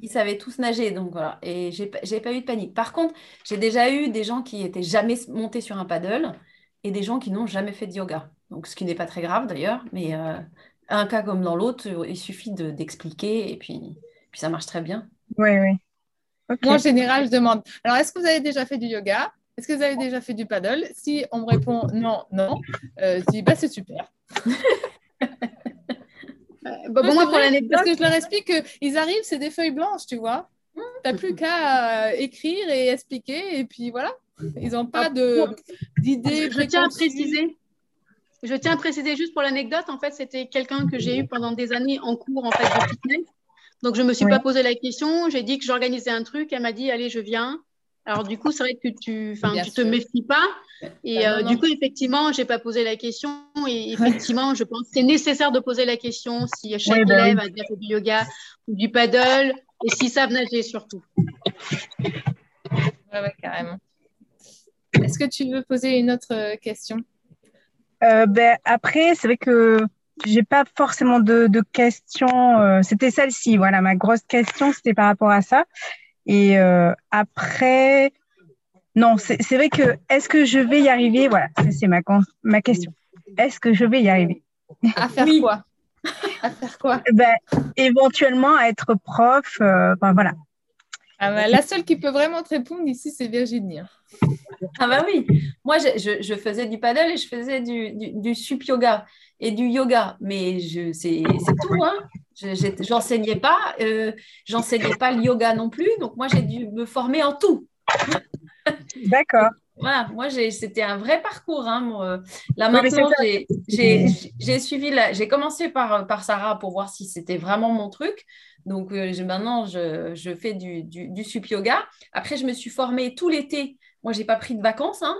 ils, savaient tous nager, donc voilà. Et j'ai pas eu de panique. Par contre, j'ai déjà eu des gens qui n'étaient jamais montés sur un paddle et des gens qui n'ont jamais fait de yoga. Donc, ce qui n'est pas très grave d'ailleurs, mais euh, un cas comme dans l'autre, il suffit d'expliquer et puis, puis ça marche très bien. Oui, oui. Moi, en général, je demande alors, est-ce que vous avez déjà fait du yoga? Est-ce que vous avez déjà fait du paddle? Si on me répond non, non, euh, je dis bah, c'est super. Bah, bon, moi, pour Parce que je leur explique qu'ils arrivent, c'est des feuilles blanches, tu vois. Tu n'as plus qu'à euh, écrire et expliquer, et puis voilà. Ils n'ont pas d'idées. Je, je tiens à préciser. Je tiens à préciser juste pour l'anecdote, en fait, c'était quelqu'un que j'ai eu pendant des années en cours en fait, de fitness donc, je ne me suis pas posé la question. J'ai dit que j'organisais un truc. Elle m'a dit, allez, je viens. Alors, du coup, c'est vrai que tu ne te méfies pas. Et bah, euh, du coup, effectivement, je n'ai pas posé la question. Et effectivement, je pense que c'est nécessaire de poser la question si chaque bah élève a fait du yoga ou du paddle et s'ils savent nager surtout. Oui, ouais, carrément. Est-ce que tu veux poser une autre euh, question? Euh, ben, Après, c'est vrai que j'ai pas forcément de, de questions. Euh, c'était celle-ci, voilà, ma grosse question, c'était par rapport à ça. Et euh, après, non, c'est vrai que est-ce que je vais y arriver? Voilà, c'est ma, ma question. Est-ce que je vais y arriver? À faire quoi? À faire quoi? Ben, Éventuellement à être prof. Euh, voilà. Ah ben, la seule qui peut vraiment te répondre ici, c'est Virginie. Hein. Ah bah oui, moi je, je, faisais du paddle et je faisais du, du, du sup yoga et du yoga, mais c'est tout. Hein. J'enseignais pas, euh, j'enseignais pas le yoga non plus, donc moi j'ai dû me former en tout. D'accord. Voilà, moi c'était un vrai parcours. Hein, Là maintenant, j'ai suivi, j'ai commencé par, par Sarah pour voir si c'était vraiment mon truc. Donc euh, maintenant, je, je, fais du, du, du sup yoga. Après, je me suis formée tout l'été. Moi, j'ai pas pris de vacances hein,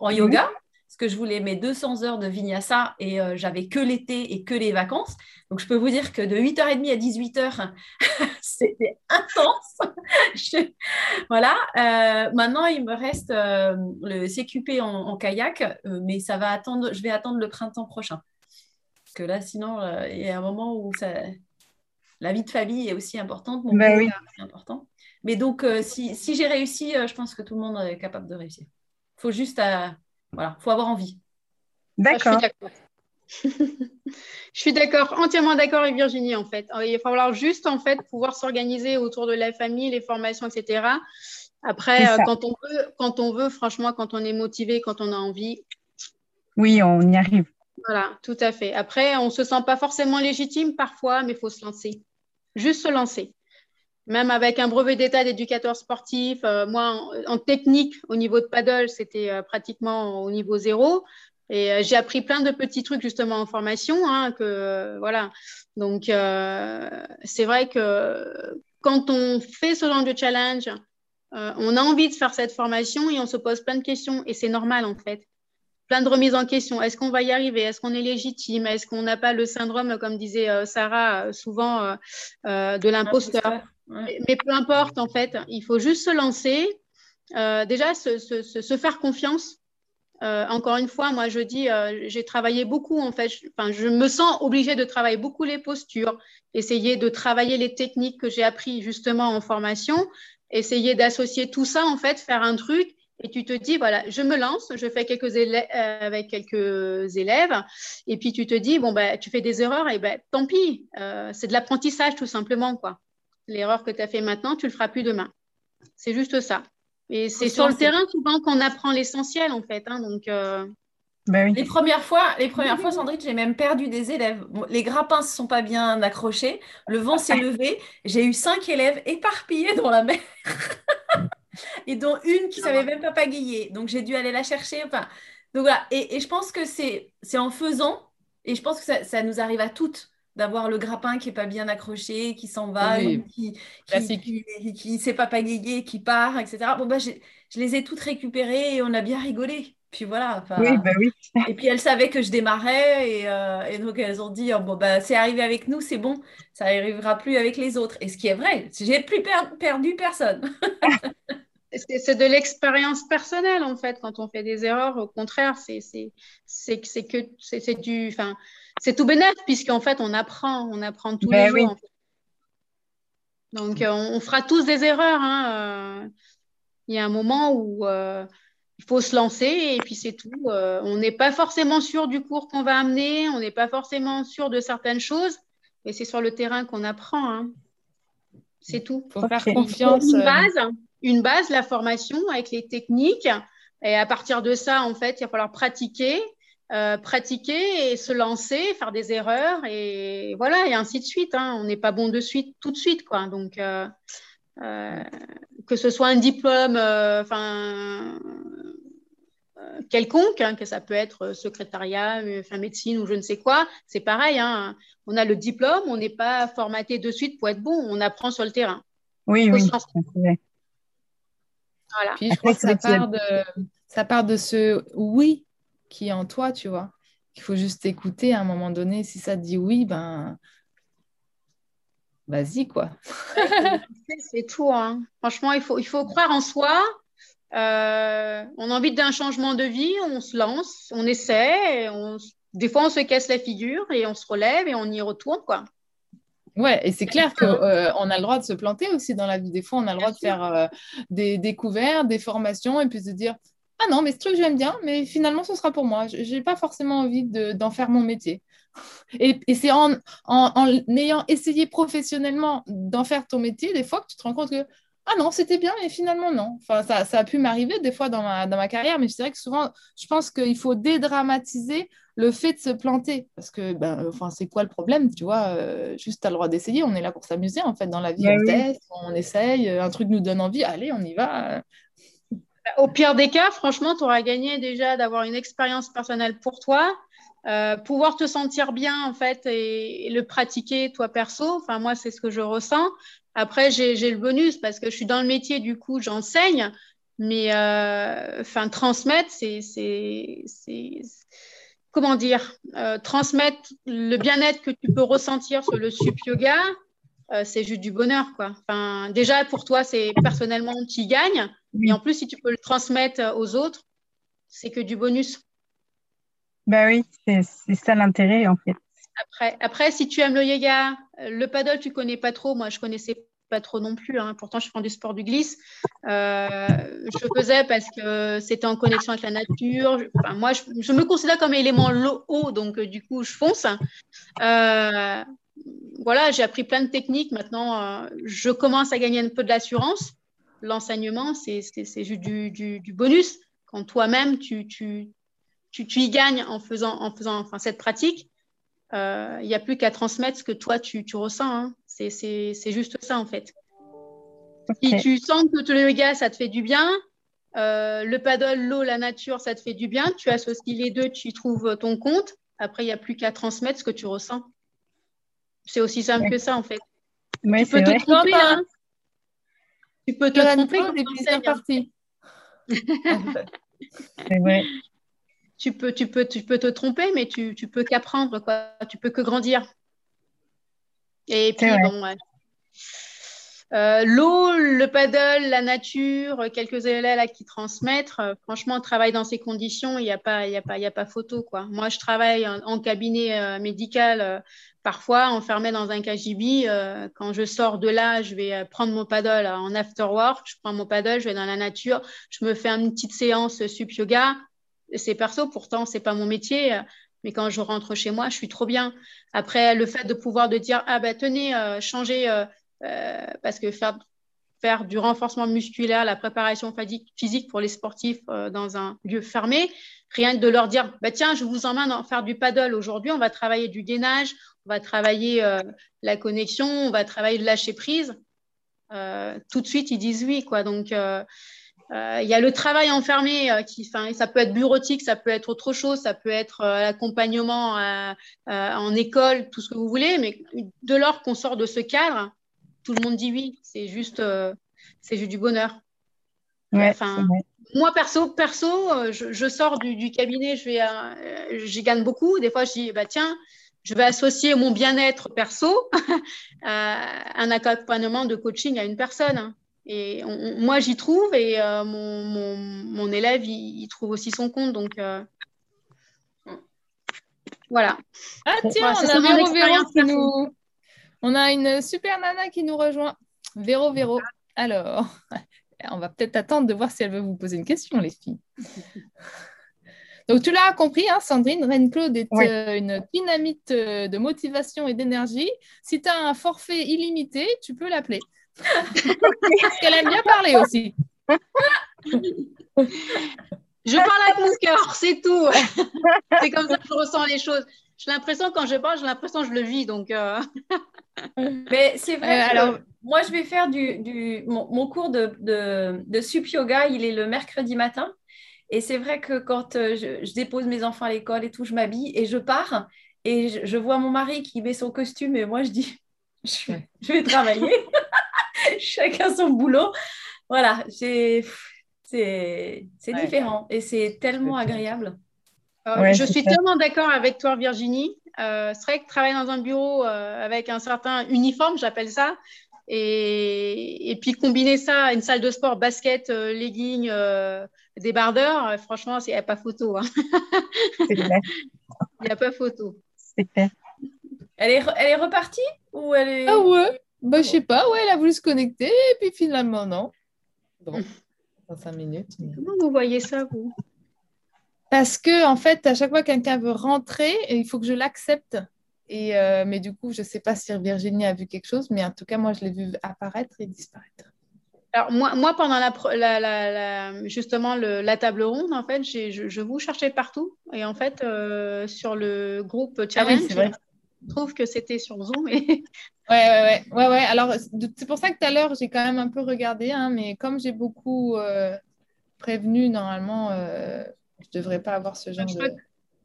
en mhm. yoga parce que je voulais mes 200 heures de vinyasa et euh, j'avais que l'été et que les vacances. Donc, je peux vous dire que de 8h30 à 18h, c'était intense. Voilà. Euh, maintenant, il me reste euh, le CQP en, kayak, mais ça va attendre, je vais attendre le printemps prochain. Parce que là, sinon, il y a un moment où ça... la vie de famille est aussi importante. Mon ben oui. est important. Mais donc, si, si j'ai réussi, je pense que tout le monde est capable de réussir. Il faut juste voilà, faut avoir envie. D'accord. je suis d'accord, entièrement d'accord avec Virginie en fait. Il va falloir juste en fait pouvoir s'organiser autour de la famille, les formations, etc. Après, euh, quand on veut, quand on veut, franchement, quand on est motivé, quand on a envie. Oui, on y arrive. Voilà, tout à fait. Après, on ne se sent pas forcément légitime parfois, mais il faut se lancer. Juste se lancer même avec un brevet d'état d'éducateur sportif, euh, moi, en, technique, au niveau de paddle, c'était euh, pratiquement au niveau zéro. Et euh, j'ai appris plein de petits trucs justement en formation. Hein, que, voilà. Donc, c'est vrai que quand on fait ce genre de challenge, on a envie de faire cette formation et on se pose plein de questions. Et c'est normal, en fait. Plein de remises en question. Est-ce qu'on va y arriver? Est-ce qu'on est légitime? Est-ce qu'on n'a pas le syndrome, comme disait Sarah, souvent, de l'imposteur? Mais, peu importe, en fait, il faut juste se lancer, euh, déjà se, faire confiance. Euh, encore une fois, moi je dis, euh, j'ai travaillé beaucoup en fait. Enfin, je me sens obligée de travailler beaucoup les postures, essayer de travailler les techniques que j'ai appris justement en formation, essayer d'associer tout ça en fait, faire un truc et tu te dis, voilà, je me lance, je fais quelques élèves, euh, avec quelques élèves, et puis tu te dis, bon, ben, tu fais des erreurs, et ben, tant pis, euh, c'est de l'apprentissage tout simplement, quoi. L'erreur que tu as fait maintenant, tu le feras plus demain. C'est juste ça. Et c'est sur le terrain souvent qu'on apprend l'essentiel, en fait. Hein, donc, euh, ben Les premières fois, les premières fois, Sandrine, j'ai même perdu des élèves. les grappins ne se sont pas bien accrochés, le vent s'est levé, j'ai eu cinq élèves éparpillés dans la mer. et dont une qui savait même pas pagayer. Donc j'ai dû aller la chercher. Enfin, donc voilà. Et, je pense que c'est en faisant, et je pense que ça, nous arrive à toutes d'avoir le grappin qui est pas bien accroché, qui s'en va, qui qui, ne sait pas pagayer, qui part, etc. Bon bah je, les ai toutes récupérées et on a bien rigolé. Puis voilà. Oui, bah oui. et puis elles savaient que je démarrais et, euh, donc elles ont dit oh, bon bah c'est arrivé avec nous, c'est bon, ça n'arrivera plus avec les autres. Et ce qui est vrai, j'ai plus perdu personne. c'est de l'expérience personnelle en fait quand on fait des erreurs au contraire c'est c'est que c'est du enfin c'est tout bénéf puisqu'en fait on apprend on apprend tous ben les jours donc euh, on, fera tous des erreurs hein, euh. il y a un moment où euh, il faut se lancer et puis c'est tout on n'est pas forcément sûr du cours qu'on va amener on n'est pas forcément sûr de certaines choses et c'est sur le terrain qu'on apprend hein. c'est tout faut faire confiance une base une base, la formation avec les techniques. Et à partir de ça, en fait, il va falloir pratiquer, euh, pratiquer et se lancer, faire des erreurs et voilà, et ainsi de suite. Hein. On n'est pas bon de suite, tout de suite, quoi. Donc, euh, euh, que ce soit un diplôme, enfin quelconque, hein, que ça peut être secrétariat, enfin médecine ou je ne sais quoi, c'est pareil. Hein. On a le diplôme, on n'est pas formaté de suite pour être bon, on apprend sur le terrain. Oui, oui. Puis je crois que ça part, de, ça part de ce oui qui est en toi, tu vois. Il faut juste écouter à un moment donné. Si ça te dit oui, ben vas-y, quoi. c'est tout. Hein. Franchement, il faut, il faut croire en soi. Euh, on a envie d'un changement de vie, on se lance, on essaie. On... Des fois, on se casse la figure et on se relève et on y retourne, quoi. Ouais, et c'est clair qu'on euh, a le droit de se planter aussi dans la vie. Des fois, on a le droit de faire euh, des découvertes, des formations, et puis de dire Ah non, mais ce truc, j'aime bien, mais finalement, ce sera pour moi. Je n'ai pas forcément envie d'en faire mon métier. Et, c'est en, en, ayant essayé professionnellement d'en faire ton métier, des fois, que tu te rends compte que ah non, c'était bien, mais finalement, non. Enfin, ça, ça a pu m'arriver des fois dans ma, dans ma carrière, mais c'est vrai que souvent, je pense qu'il faut dédramatiser le fait de se planter. Parce que, ben, enfin, c'est quoi le problème, tu vois euh, Juste, tu as le droit d'essayer. On est là pour s'amuser, en fait, dans la vie. Ben on teste, on essaye, un truc nous donne envie. Allez, on y va. Au pire des cas, franchement, tu auras gagné déjà d'avoir une expérience personnelle pour toi. Euh, pouvoir te sentir bien en fait et, le pratiquer toi perso. Enfin moi c'est ce que je ressens. Après j'ai le bonus parce que je suis dans le métier du coup j'enseigne, mais euh, enfin transmettre c'est comment dire, euh, transmettre le bien-être que tu peux ressentir sur le sup yoga, c'est juste du bonheur. Quoi. Enfin, déjà, pour toi, c'est personnellement, tu y gagnes. Et en plus, si tu peux le transmettre aux autres, c'est que du bonus. Ben oui, c'est ça l'intérêt, en fait. Après, après, si tu aimes le yoga, le paddle, tu connais pas trop. Moi, je connaissais pas trop non plus. Hein. Pourtant, je fais du sport du glisse. Euh, je faisais parce que c'était en connexion avec la nature. moi, je, me considère comme élément haut, donc euh, du coup, je fonce. Euh, voilà, j'ai appris plein de techniques. Maintenant, je commence à gagner un peu de l'assurance. L'enseignement, c'est juste du, bonus. Quand toi-même, tu, tu, tu, tu, y gagnes en faisant, en faisant enfin, cette pratique. Il n'y a plus qu'à transmettre ce que toi, tu, ressens. Hein. C'est juste ça, en fait. Si tu sens que le yoga, ça te fait du bien, euh, le paddle, l'eau, la nature, ça te fait du bien, tu associes les deux, tu trouves ton compte. Après, il n'y a plus qu'à transmettre ce que tu ressens. C'est aussi simple que ça, en fait. tu peux te tromper. Hein. Tu peux te tromper tu c'est vrai. Tu peux, tu, peux, tu peux te tromper, mais tu, tu peux qu'apprendre, quoi. Tu peux que grandir. Et puis, bon, Euh, l'eau, le paddle, la nature, quelques élèves qui transmettent. franchement, travailler dans ces conditions, il n'y a, pas, y a, pas, y a pas photo. Quoi. Moi, je travaille en, cabinet médical, parfois enfermé dans un KGB. quand je sors de là, je vais prendre mon paddle en after work. Je prends mon paddle, je vais dans la nature, je me fais une petite séance sup yoga. C'est perso, pourtant, ce n'est pas mon métier mais quand je rentre chez moi, je suis trop bien. Après, le fait de pouvoir de dire, ah ben tenez, euh, changer, euh, euh, parce que faire, faire du renforcement musculaire, la préparation physique pour les sportifs dans un lieu fermé, rien que de leur dire, bah, tiens, je vous emmène à faire du paddle aujourd'hui, on va travailler du gainage, on va travailler la connexion, on va travailler le lâcher prise. tout de suite, ils disent oui. Quoi. Donc, euh, il y a le travail enfermé, euh, qui, ça peut être bureautique, ça peut être autre chose, ça peut être euh, l'accompagnement en école, tout ce que vous voulez, mais de lors qu'on sort de ce cadre, tout le monde dit oui, c'est juste, c'est juste du bonheur. moi, perso, perso je, sors du, cabinet, je, vais, je gagne beaucoup. Des fois, je dis, bah, tiens, je vais associer mon bien-être perso à un accompagnement de coaching à une personne. Et moi, j'y trouve et euh, mon, mon, mon, élève, il, trouve aussi son compte. Donc, euh, voilà. Ah, tiens, on, a Véro, Véro qui nous... on a une super nana qui nous rejoint. Véro, Véro. Alors, on va peut-être attendre de voir si elle veut vous poser une question, les filles. Donc, tu l'as compris, hein, Sandrine, Reine-Claude est euh, une dynamite de motivation et d'énergie. Si tu as un forfait illimité, tu peux l'appeler. Parce qu'elle aime bien parler aussi. Je parle avec mon cœur, c'est tout. c'est comme ça que je ressens les choses. J'ai l'impression, quand je parle, j'ai l'impression que je le vis. Donc, euh. Mais c'est vrai. Euh, alors, moi, je vais faire du, du mon, cours de, de, de sup yoga. Il est le mercredi matin. Et c'est vrai que quand euh, je, dépose mes enfants à l'école et tout, je m'habille et je pars. Et je, vois mon mari qui met son costume et moi, je dis, je, je vais travailler. chacun son boulot. Voilà, c'est différent et c'est tellement agréable. Euh, je suis tellement d'accord avec toi, Virginie. Euh, c'est vrai que travailler dans un bureau euh, avec un certain uniforme, j'appelle ça, et, et, puis combiner ça à une salle de sport, basket, legging, débardeur, franchement, il n'y a pas photo. Hein. Il n'y a pas photo. C'est clair. Elle est, elle est repartie ou elle est... Ah ouais bah, je sais pas, ouais, elle a voulu se connecter, et puis finalement, non. Bon, dans cinq minutes. Comment vous voyez ça, vous? Parce que, en fait, à chaque fois que quelqu'un veut rentrer, il faut que je l'accepte. Et, euh, mais du coup, je ne sais pas si Virginie a vu quelque chose, mais en tout cas, moi, je l'ai vu apparaître et disparaître. Alors, moi, moi pendant la, la, justement la table ronde, en fait, je, je, vous cherchais partout. Et en fait, euh, sur le groupe ah Challenge, trouve que c'était sur Zoom. Et Ouais, ouais, ouais, ouais, Alors, c'est pour ça que tout à l'heure, j'ai quand même un peu regardé, hein, mais comme j'ai beaucoup euh, prévenu, normalement, euh, je ne devrais pas avoir ce genre de.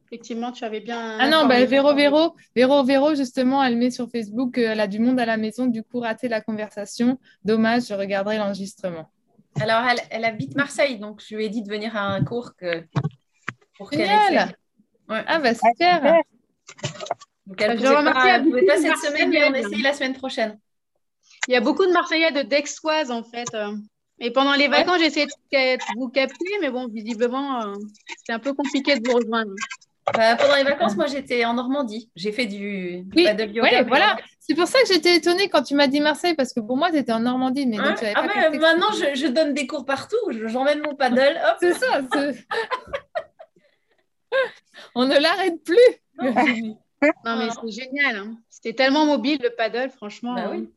Effectivement, tu avais bien. Ah non, bah, Véro, Véro, Véro, Véro, justement, elle met sur Facebook qu'elle a du monde à la maison, du coup, raté la conversation. Dommage, je regarderai l'enregistrement. Alors, elle, habite Marseille, donc je lui ai dit de venir à un cours que, pour qu'elle ouais. Ah, bah super. Donc, elle ne pouvait, pas, cette semaine, mais on essaye la semaine prochaine. Il y a beaucoup de Marseillais de Dexoise, en fait. Et pendant les vacances, j'ai essayé de vous capter, mais bon, visiblement, euh, c'est un peu compliqué de vous rejoindre. Bah, pendant les vacances, moi, j'étais en Normandie. J'ai fait du, oui, yoga. voilà. C'est pour ça que j'étais étonnée quand tu m'as dit Marseille, parce que pour moi, tu étais en Normandie. Mais ah, pas maintenant, je, donne des cours partout. J'emmène mon paddle. C'est ça. On ne l'arrête plus. Non, mais c'est génial. Hein. C'était tellement mobile le paddle, franchement. Bah oui.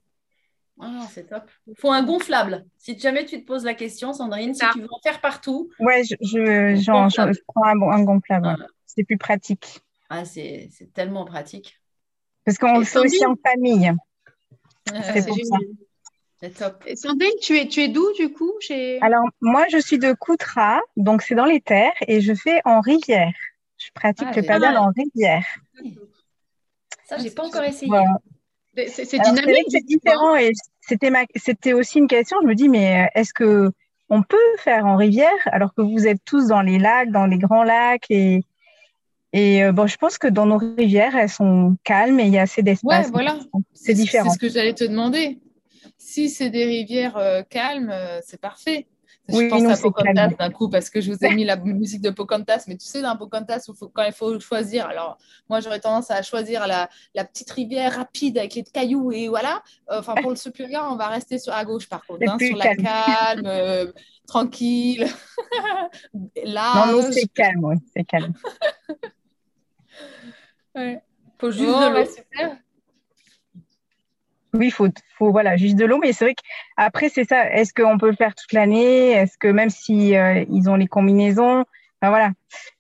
Ah, c'est top. Il faut un gonflable. Si jamais tu te poses la question, Sandrine, si tu veux en faire partout. Ouais, je, je, prends un, gonflable. C'est plus pratique. Ah, c'est tellement pratique. Parce qu'on le fait aussi en famille. c'est C'est top. Et Sandrine, tu es, tu es d'où du coup chez... Alors, moi, je suis de Coutras, donc c'est dans les terres, et je fais en rivière. Je pratique ah, le paddle en rivière. Ça, j'ai pas encore essayé. C'est dynamique. C'est différent et c'était ma... c'était aussi une question. Je me dis, mais euh, est-ce que on peut faire en rivière alors que vous êtes tous dans les lacs, dans les grands lacs et et euh, bon, je pense que dans nos rivières, elles sont calmes et il y a assez d'espace. Ouais, voilà. C'est différent. C'est ce que j'allais te demander. si c'est des rivières euh, calmes, euh, c'est parfait. Je Oui, pense à Pocahontas d'un coup parce que je vous ai mis la musique de Pocahontas, mais tu sais, dans Pocahontas, où faut- quand il faut choisir, alors moi j'aurais tendance à choisir la, la petite rivière rapide avec les cailloux et voilà. Euh, Enfin, pour le Superior, on va rester sur, à gauche par contre, hein, sur la calme. calme, euh, tranquille, Non, large. c'est calme, oui, c'est calme. Ouais. Faut juste Bon, de bah, l'eau. super. Oui, il faut, faut, voilà, juste de l'eau, mais c'est vrai qu'après, c'est ça. Est-ce qu'on peut le faire toute l'année? Est-ce que même si euh, ils ont les combinaisons, enfin voilà,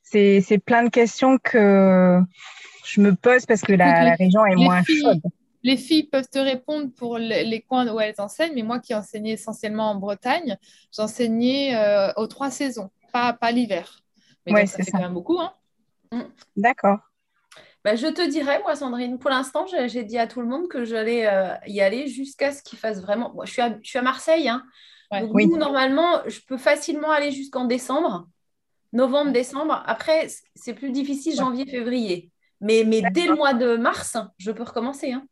c'est, plein de questions que je me pose parce que la, Écoute, les- la région est moins filles- chaude. Les filles peuvent te répondre pour le- les coins où elles enseignent, mais moi qui enseignais essentiellement en Bretagne, j'enseignais euh, aux trois saisons, pas, pas l'hiver. Mais Ouais, donc, ça c'est fait ça. quand même beaucoup, hein. D'accord. Bah, je te dirais, moi, Sandrine, pour l'instant, j'ai dit à tout le monde que j'allais euh, y aller jusqu'à ce qu'il fasse vraiment. Moi, je, suis à, je suis à Marseille, hein. Ouais. donc Oui. nous, normalement, je peux facilement aller jusqu'en décembre, novembre, décembre. Après, c'est plus difficile, janvier, février. Mais, mais dès le mois de mars, je peux recommencer. hein.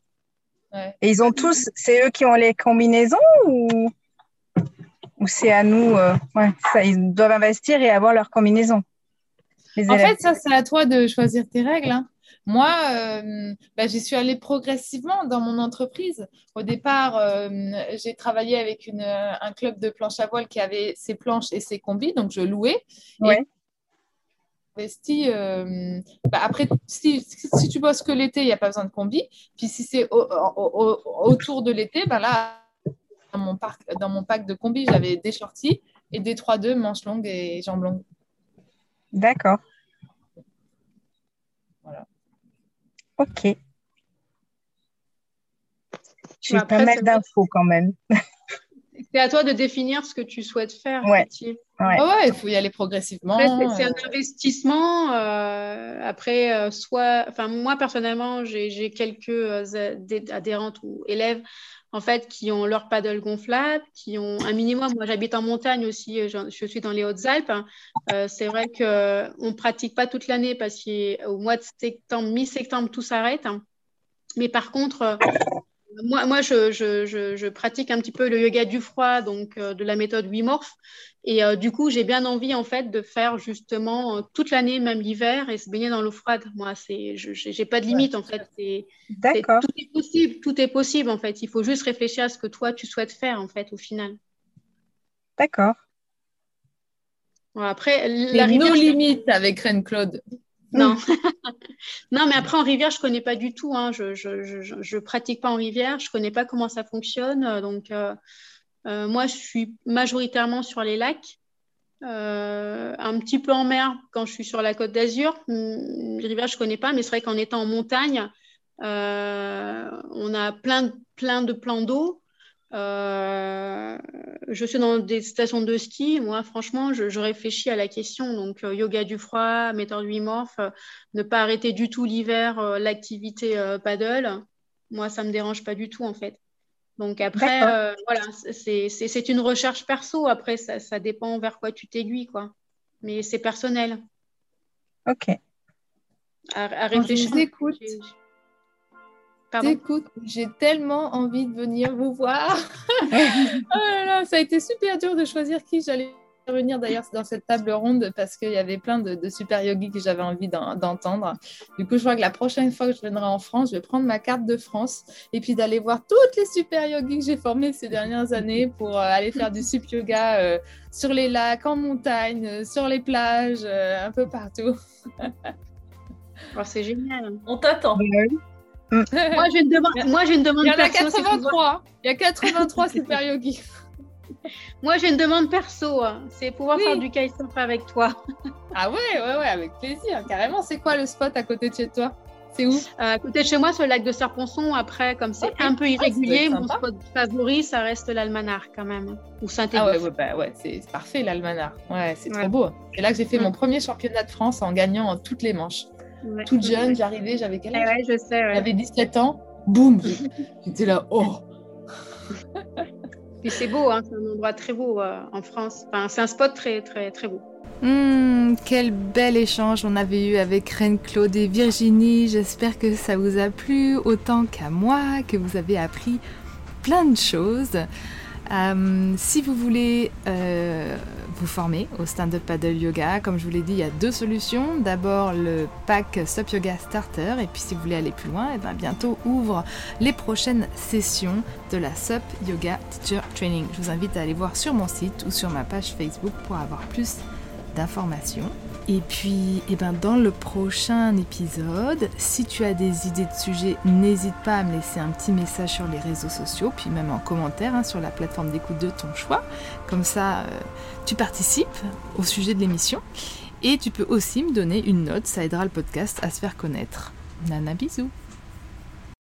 Et ils ont tous, c'est eux qui ont les combinaisons ou, ou c'est à nous, euh, ouais, ça, ils doivent investir et avoir leur combinaison. Les En fait, ça, c'est à toi de choisir tes règles. hein. Moi, euh, bah, j'y suis allée progressivement dans mon entreprise. Au départ, euh, j'ai travaillé avec une, un club de planche à voile qui avait ses planches et ses combis, donc je louais. Ouais. investi. euh, bah, après, si, si, si tu bosses que l'été, il n'y a pas besoin de combi. Puis si c'est au- au- au- autour de l'été, bah là, dans mon, parc, dans mon pack de combi, j'avais des shorties et des 3-2 manches longues et jambes longues. D'accord. Voilà. Ok. J'ai Après, pas mal d'infos quand même. C'est à toi de définir ce que tu souhaites faire. Ouais. Ouais. Ah ouais, il faut y aller progressivement. C'est- euh, un investissement. euh, après, euh, soit, enfin, moi personnellement, j'ai quelques adhé- adhérentes ou élèves en fait qui ont leur paddle gonflable, qui ont un minimum. Moi, j'habite en montagne aussi. euh, Je, suis dans les Hautes-Alpes. Euh, c'est vrai que on pratique pas toute l'année parce qu'au mois de septembre, mi-septembre, tout s'arrête. Mais par contre, euh, moi, moi je, je, je, je pratique un petit peu le yoga du froid, donc euh, de la méthode Wim Hof. Et euh, du coup, j'ai bien envie en fait de faire justement euh, toute l'année, même l'hiver, et se baigner dans l'eau froide. Moi, c'est, je j'ai pas de limite en fait. C'est, c'est- D'accord. tout est possible, tout est possible en fait. Il faut juste réfléchir à ce que toi tu souhaites faire en fait au final. D'accord. Bon, après, la rivière, nos je- limites avec Reine Claude. Non, non, mais après en rivière, je connais pas du tout. Hein. Je, je, je, je- pratique pas en rivière, je connais pas comment ça fonctionne. euh, Donc, euh, euh, moi, je suis majoritairement sur les lacs, un petit peu en mer quand je suis sur la Côte d'Azur. Hum, Les rivières, je connais pas, mais c'est vrai qu'en étant en montagne, on a plein, plein de plans d'eau. Euh, je suis dans des stations de ski. Moi, franchement, je, je réfléchis à la question. Donc, euh, yoga du froid, méthode Hof, euh, ne pas arrêter du tout l'hiver euh, l'activité paddle. Moi, ça me dérange pas du tout, en fait. Donc, après, voilà, c'est une recherche perso. Après, ça, ça dépend vers quoi tu t'aiguilles, quoi. Mais c'est personnel. Ok. À, à je réfléchir. vous écoute. Écoute, j'ai tellement envie de venir vous voir. oh là là, ça a été super dur de choisir qui j'allais venir d'ailleurs dans cette table ronde parce qu'il y avait plein de, de super yogis que j'avais envie d'en- d'entendre. Du coup, je crois que la prochaine fois que je viendrai en France, je vais prendre ma carte de France et puis d'aller voir toutes les super yogis que j'ai formés ces dernières années pour euh, aller faire du sup yoga euh, sur les lacs, en montagne, euh, sur les plages, euh, un peu partout. Oh, c'est génial. On t'attend. Moi, j'ai une demande. Moi, j'ai une demande Il y en a perso. c'est pouvoir- 83. Il y a 83 super yogis. Moi, j'ai une demande perso. hein. C'est pouvoir Oui. faire du kitesurf avec toi. Ah ouais, ouais, ouais, avec plaisir, carrément. C'est quoi le spot à côté de chez toi? C'est où? Euh, à côté de chez moi, sur le lac de Serponçon. Après, comme c'est un peu Ah, irrégulier, mon spot favori, ça reste l'Almanar quand même. Ou saint Ah ouais, ouais, bah ouais, c'est parfait l'Almanar. Ouais, c'est Ouais. trop beau. C'est là que j'ai fait mon premier championnat de France en gagnant toutes les manches. Toute jeune, j'arrivais, j'avais quel âge? Ouais, je sais. ouais. J'avais 17 ans. Boum J'étais là, oh Puis c'est beau, hein, c'est un endroit très beau euh, en France. Enfin, c'est un spot très, très, très beau. Hmm, quel bel échange on avait eu avec Reine Claude et Virginie. J'espère que ça vous a plu autant qu'à moi, que vous avez appris plein de choses. Euh, si vous voulez euh, vous former au stand-up paddle yoga, comme je vous l'ai dit, il y a deux solutions. D'abord le pack Stop Yoga Starter, et puis si vous voulez aller plus loin, et eh bien bientôt ouvre les prochaines sessions de la SUP Yoga Teacher Training. Je vous invite à aller voir sur mon site ou sur ma page Facebook pour avoir plus d'informations. Et puis, eh ben, dans le prochain épisode, si tu as des idées de sujets, n'hésite pas à me laisser un petit message sur les réseaux sociaux, puis même en commentaire hein, sur la plateforme d'écoute de ton choix. Comme ça, euh, tu participes au sujet de l'émission. Et tu peux aussi me donner une note, ça aidera le podcast à se faire connaître. Nana, bisous